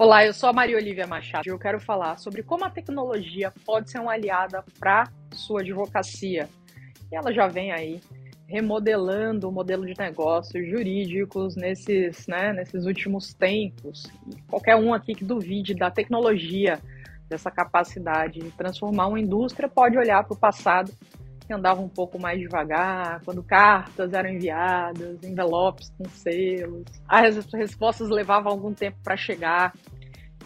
Olá, eu sou a Maria Olivia Machado e eu quero falar sobre como a tecnologia pode ser uma aliada para sua advocacia. E ela já vem aí remodelando o modelo de negócios jurídicos nesses, né, nesses últimos tempos. E qualquer um aqui que duvide da tecnologia, dessa capacidade de transformar uma indústria, pode olhar para o passado que andava um pouco mais devagar, quando cartas eram enviadas, envelopes com selos, as respostas levavam algum tempo para chegar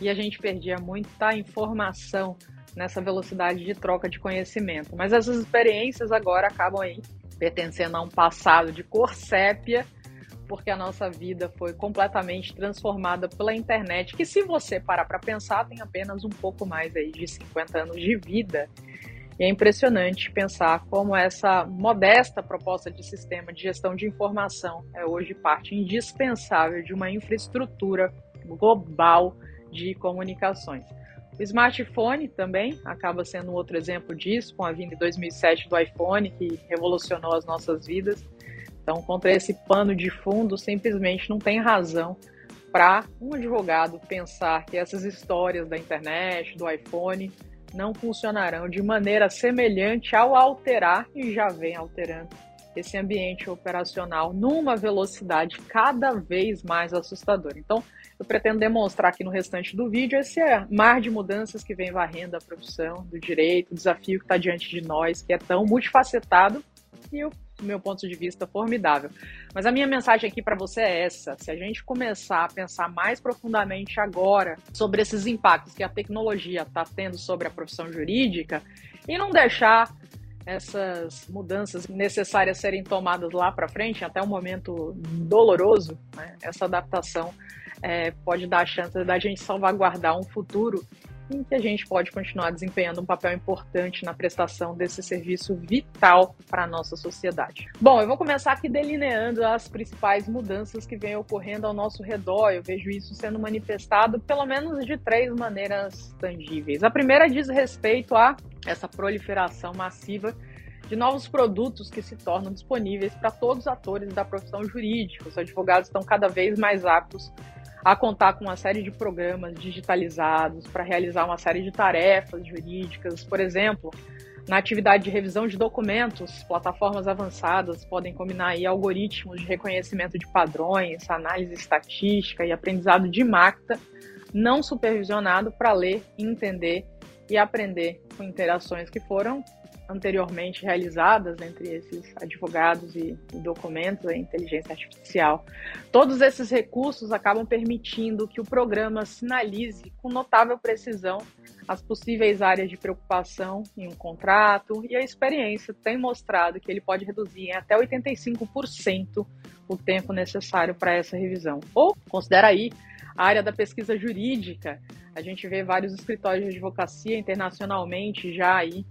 e a gente perdia muita informação nessa velocidade de troca de conhecimento. Mas essas experiências agora acabam aí pertencendo a um passado de cor sépia, porque a nossa vida foi completamente transformada pela internet, que se você parar para pensar, tem apenas um pouco mais aí de 50 anos de vida. E é impressionante pensar como essa modesta proposta de sistema de gestão de informação é hoje parte indispensável de uma infraestrutura global de comunicações. O smartphone também acaba sendo outro exemplo disso, com a vinda em 2007 do iPhone, que revolucionou as nossas vidas. Então, contra esse pano de fundo, simplesmente não tem razão para um advogado pensar que essas histórias da internet, do iPhone, não funcionarão de maneira semelhante ao alterar, e já vem alterando, esse ambiente operacional numa velocidade cada vez mais assustadora. Então, eu pretendo demonstrar aqui no restante do vídeo esse mar de mudanças que vem varrendo a profissão do direito, o desafio que está diante de nós, que é tão multifacetado e o meu ponto de vista formidável. Mas a minha mensagem aqui para você é essa: se a gente começar a pensar mais profundamente agora sobre esses impactos que a tecnologia está tendo sobre a profissão jurídica e não deixar essas mudanças necessárias serem tomadas lá para frente, até um momento doloroso, né? essa adaptação é, pode dar a chance da gente salvaguardar um futuro em que a gente pode continuar desempenhando um papel importante na prestação desse serviço vital para a nossa sociedade. Bom, eu vou começar aqui delineando as principais mudanças que vêm ocorrendo ao nosso redor. Eu vejo isso sendo manifestado pelo menos de três maneiras tangíveis. A primeira diz respeito a essa proliferação massiva de novos produtos que se tornam disponíveis para todos os atores da profissão jurídica. Os advogados estão cada vez mais aptos a contar com uma série de programas digitalizados para realizar uma série de tarefas jurídicas. Por exemplo, na atividade de revisão de documentos, plataformas avançadas podem combinar aí algoritmos de reconhecimento de padrões, análise estatística e aprendizado de máquina não supervisionado para ler, entender e aprender com interações que foram anteriormente realizadas entre esses advogados e, documentos da inteligência artificial. Todos esses recursos acabam permitindo que o programa sinalize com notável precisão as possíveis áreas de preocupação em um contrato, e a experiência tem mostrado que ele pode reduzir em até 85% o tempo necessário para essa revisão. Ou considera aí a área da pesquisa jurídica. A gente vê vários escritórios de advocacia internacionalmente já aí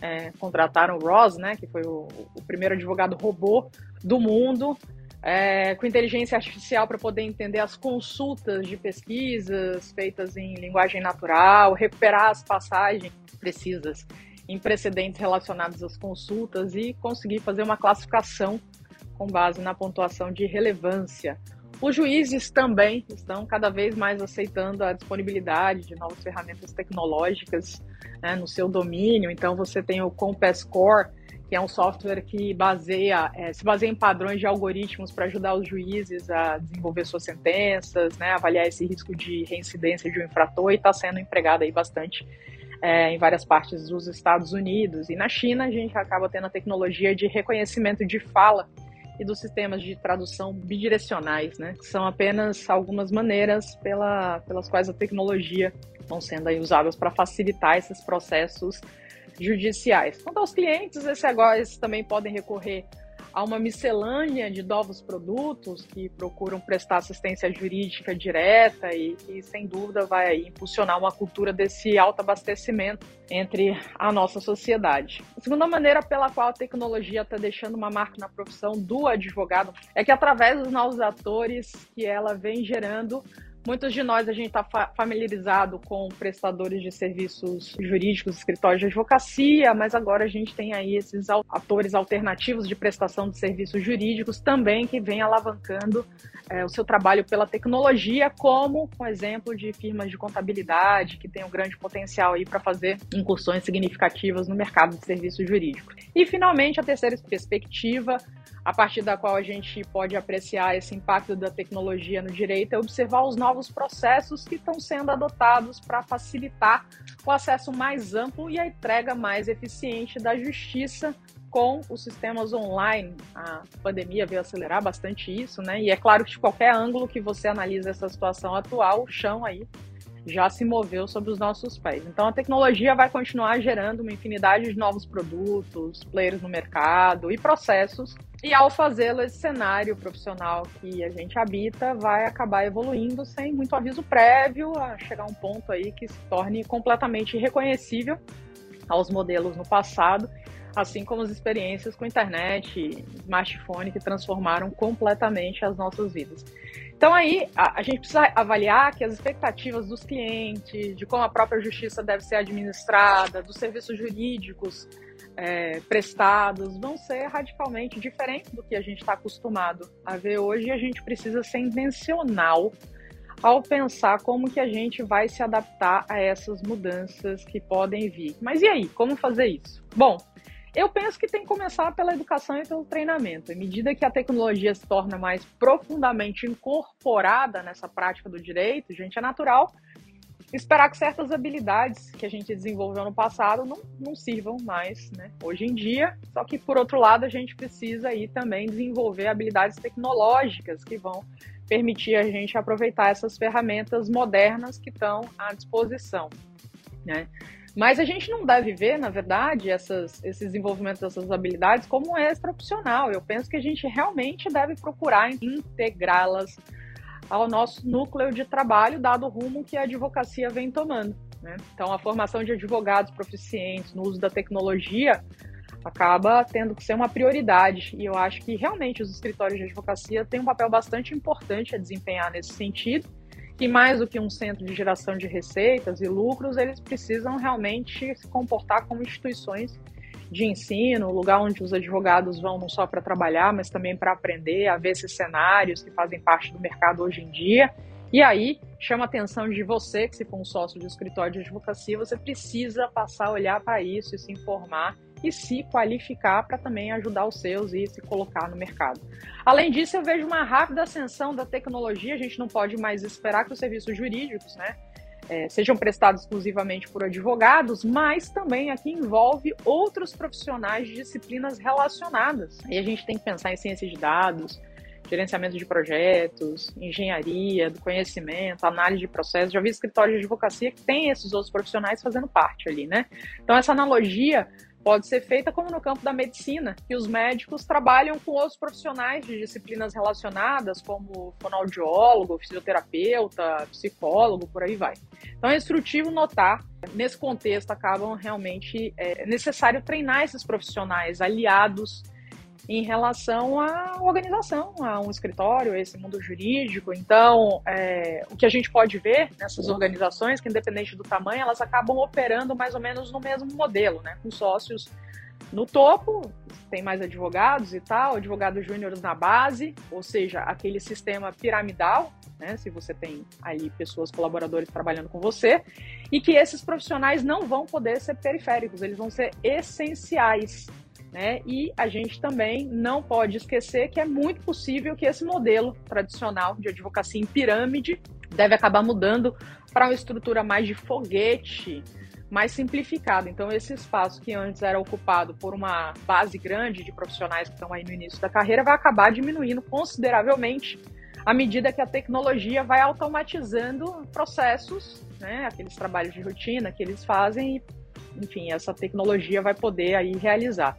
é, contrataram o Ross, né, que foi o, o primeiro advogado robô do mundo, é, com inteligência artificial para poder entender as consultas de pesquisas feitas em linguagem natural, recuperar as passagens precisas em precedentes relacionados às consultas e conseguir fazer uma classificação com base na pontuação de relevância. Os juízes também estão cada vez mais aceitando a disponibilidade de novas ferramentas tecnológicas né, no seu domínio. Então, você tem o Compass Core, que é um software que baseia, é, se baseia em padrões de algoritmos para ajudar os juízes a desenvolver suas sentenças, né, avaliar esse risco de reincidência de um infrator e está sendo empregado aí bastante é, em várias partes dos Estados Unidos. E na China, a gente acaba tendo a tecnologia de reconhecimento de fala e dos sistemas de tradução bidirecionais, né? Que são apenas algumas maneiras pela, pelas quais a tecnologia vão sendo aí usadas para facilitar esses processos judiciais. Quanto aos clientes, esses agora também podem recorrer a uma miscelânea de novos produtos que procuram prestar assistência jurídica direta e que, sem dúvida, vai impulsionar uma cultura desse autoabastecimento entre a nossa sociedade. A segunda maneira pela qual a tecnologia está deixando uma marca na profissão do advogado é que, através dos novos atores que ela vem gerando, Muitos de nós a gente está familiarizado com prestadores de serviços jurídicos, escritórios de advocacia, mas agora a gente tem aí esses atores alternativos de prestação de serviços jurídicos também que vem alavancando é, o seu trabalho pela tecnologia, como um exemplo de firmas de contabilidade que tem um grande potencial aí para fazer incursões significativas no mercado de serviços jurídicos. E finalmente a terceira perspectiva a partir da qual a gente pode apreciar esse impacto da tecnologia no direito é observar os novos processos que estão sendo adotados para facilitar o acesso mais amplo e a entrega mais eficiente da justiça com os sistemas online. A pandemia veio acelerar bastante isso, né? E é claro que de qualquer ângulo que você analisa essa situação atual, o chão aí já se moveu sobre os nossos pés. Então a tecnologia vai continuar gerando uma infinidade de novos produtos, players no mercado e processos. E ao fazê-lo, esse cenário profissional que a gente habita vai acabar evoluindo sem muito aviso prévio, a chegar a um ponto aí que se torne completamente irreconhecível aos modelos no passado, assim como as experiências com internet, smartphone que transformaram completamente as nossas vidas. Então aí a, a, gente precisa avaliar que as expectativas dos clientes, de como a própria justiça deve ser administrada, dos serviços jurídicos é, prestados, vão ser radicalmente diferentes do que a gente está acostumado a ver hoje. E a gente precisa ser intencional ao pensar como que a gente vai se adaptar a essas mudanças que podem vir. Mas e aí, como fazer isso? Bom, eu penso que tem que começar pela educação e pelo treinamento. À medida que a tecnologia se torna mais profundamente incorporada nessa prática do direito, gente, é natural esperar que certas habilidades que a gente desenvolveu no passado não, não sirvam mais né, hoje em dia. Só que, por outro lado, a gente precisa aí também desenvolver habilidades tecnológicas que vão permitir a gente aproveitar essas ferramentas modernas que estão à disposição. Né? Mas a gente não deve ver, na verdade, essas, esse desenvolvimento dessas habilidades como extra opcional. Eu penso que a gente realmente deve procurar integrá-las ao nosso núcleo de trabalho, dado o rumo que a advocacia vem tomando. Né? Então, a formação de advogados proficientes no uso da tecnologia acaba tendo que ser uma prioridade. E eu acho que realmente os escritórios de advocacia têm um papel bastante importante a desempenhar nesse sentido que mais do que um centro de geração de receitas e lucros, eles precisam realmente se comportar como instituições de ensino, lugar onde os advogados vão não só para trabalhar, mas também para aprender, a ver esses cenários que fazem parte do mercado hoje em dia. E aí chama a atenção de você, que se for um sócio de escritório de advocacia, você precisa passar a olhar para isso e se informar e se qualificar para também ajudar os seus e se colocar no mercado. Além disso, eu vejo uma rápida ascensão da tecnologia, a gente não pode mais esperar que os serviços jurídicos, né, é, sejam prestados exclusivamente por advogados, mas também aqui envolve outros profissionais de disciplinas relacionadas. E a gente tem que pensar em ciência de dados, gerenciamento de projetos, engenharia, do conhecimento, análise de processos. Já vi escritórios de advocacia que tem esses outros profissionais fazendo parte ali, né? Então, essa analogia pode ser feita como no campo da medicina, que os médicos trabalham com outros profissionais de disciplinas relacionadas, como fonoaudiólogo, fisioterapeuta, psicólogo, por aí vai. Então é instrutivo notar, nesse contexto, acabam realmente é necessário treinar esses profissionais aliados em relação à organização, a um escritório, a esse mundo jurídico. Então, é, o que a gente pode ver nessas organizações, que independente do tamanho, elas acabam operando mais ou menos no mesmo modelo, né? Com sócios no topo, tem mais advogados e tal, advogados júniores na base, ou seja, aquele sistema piramidal, né? Se você tem ali pessoas, colaboradores trabalhando com você, e que esses profissionais não vão poder ser periféricos, eles vão ser essenciais né? E a gente também não pode esquecer que é muito possível que esse modelo tradicional de advocacia em pirâmide deve acabar mudando para uma estrutura mais de foguete, mais simplificada. Então, esse espaço que antes era ocupado por uma base grande de profissionais que estão aí no início da carreira vai acabar diminuindo consideravelmente à medida que a tecnologia vai automatizando processos, né, aqueles trabalhos de rotina que eles fazem e, enfim, essa tecnologia vai poder aí realizar.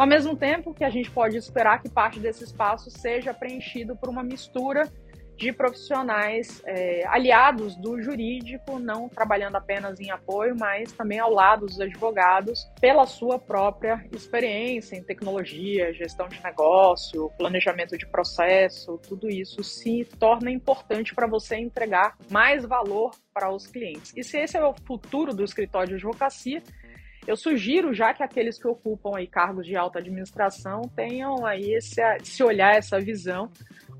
Ao mesmo tempo que a gente pode esperar que parte desse espaço seja preenchido por uma mistura de profissionais é, aliados do jurídico, não trabalhando apenas em apoio, mas também ao lado dos advogados, pela sua própria experiência em tecnologia, gestão de negócio, planejamento de processo, tudo isso se torna importante para você entregar mais valor para os clientes. E se esse é o futuro do escritório de advocacia, eu sugiro já que aqueles que ocupam aí cargos de alta administração tenham aí esse, esse olhar, essa visão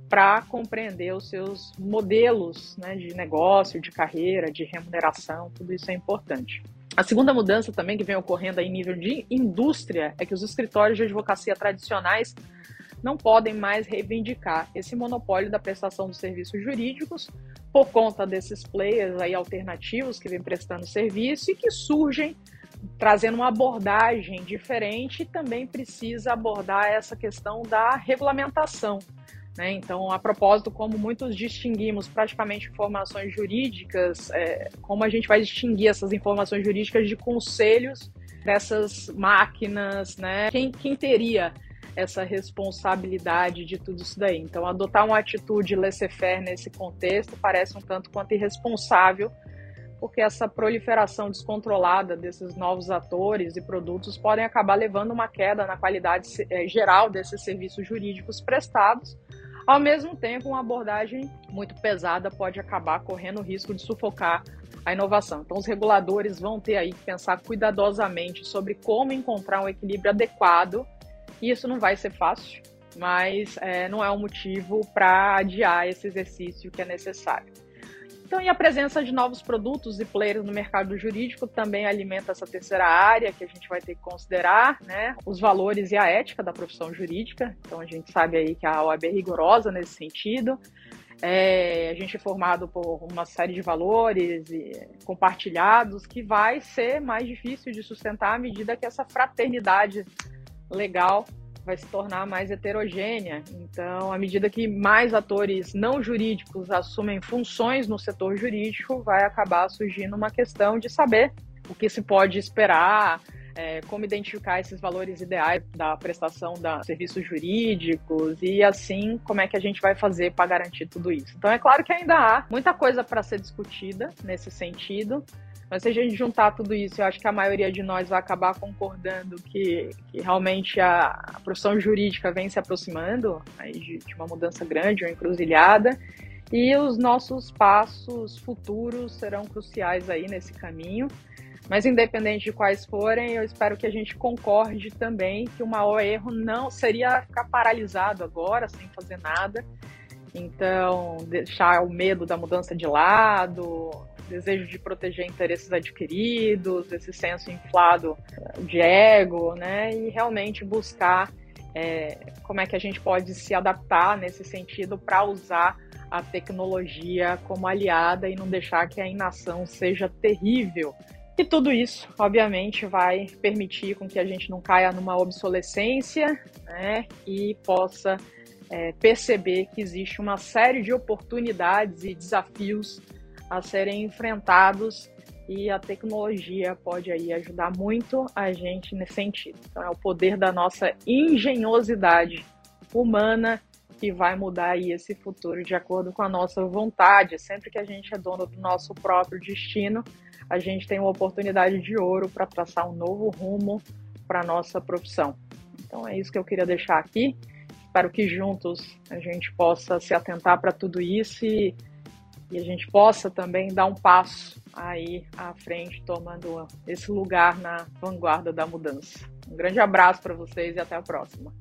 para compreender os seus modelos né, de negócio, de carreira, de remuneração, tudo isso é importante. A segunda mudança também que vem ocorrendo em nível de indústria é que os escritórios de advocacia tradicionais não podem mais reivindicar esse monopólio da prestação dos serviços jurídicos por conta desses players aí alternativos que vêm prestando serviço e que surgem trazendo uma abordagem diferente também precisa abordar essa questão da regulamentação. Né? Então, a propósito, como muitos distinguimos praticamente informações jurídicas, é, como a gente vai distinguir essas informações jurídicas de conselhos dessas máquinas, né? Quem, quem teria essa responsabilidade de tudo isso daí? Então, adotar uma atitude laissez-faire nesse contexto parece um tanto quanto irresponsável porque essa proliferação descontrolada desses novos atores e produtos podem acabar levando uma queda na qualidade é, geral desses serviços jurídicos prestados. Ao mesmo tempo, uma abordagem muito pesada pode acabar correndo o risco de sufocar a inovação. Então, os reguladores vão ter aí que pensar cuidadosamente sobre como encontrar um equilíbrio adequado, e isso não vai ser fácil, mas é, não é um motivo para adiar esse exercício que é necessário. Então, e a presença de novos produtos e players no mercado jurídico também alimenta essa terceira área que a gente vai ter que considerar, né? Os valores e a ética da profissão jurídica. Então, a gente sabe aí que a OAB é rigorosa nesse sentido. É, a gente é formado por uma série de valores compartilhados que vai ser mais difícil de sustentar à medida que essa fraternidade legal vai se tornar mais heterogênea. Então, à medida que mais atores não jurídicos assumem funções no setor jurídico, vai acabar surgindo uma questão de saber o que se pode esperar, é, como identificar esses valores ideais da prestação de serviços jurídicos e assim como é que a gente vai fazer para garantir tudo isso. Então é claro que ainda há muita coisa para ser discutida nesse sentido, mas se a gente juntar tudo isso, eu acho que a maioria de nós vai acabar concordando que, que realmente a, a, profissão jurídica vem se aproximando aí de, de uma mudança grande, uma encruzilhada, e os nossos passos futuros serão cruciais aí nesse caminho. Mas independente de quais forem, eu espero que a gente concorde também que o maior erro não seria ficar paralisado agora, sem fazer nada. Então, deixar o medo da mudança de lado, desejo de proteger interesses adquiridos, esse senso inflado de ego, né? E realmente buscar é, como é que a gente pode se adaptar nesse sentido para usar a tecnologia como aliada e não deixar que a inação seja terrível. E tudo isso, obviamente, vai permitir com que a gente não caia numa obsolescência né, e possa é, perceber que existe uma série de oportunidades e desafios a serem enfrentados e a tecnologia pode aí ajudar muito a gente nesse sentido. Então é o poder da nossa engenhosidade humana que vai mudar aí esse futuro de acordo com a nossa vontade. Sempre que a gente é dono do nosso próprio destino, a gente tem uma oportunidade de ouro para traçar um novo rumo para nossa profissão. Então é isso que eu queria deixar aqui. Espero que juntos a gente possa se atentar para tudo isso e e a gente possa também dar um passo aí à frente, tomando esse lugar na vanguarda da mudança. Um grande abraço para vocês e até a próxima.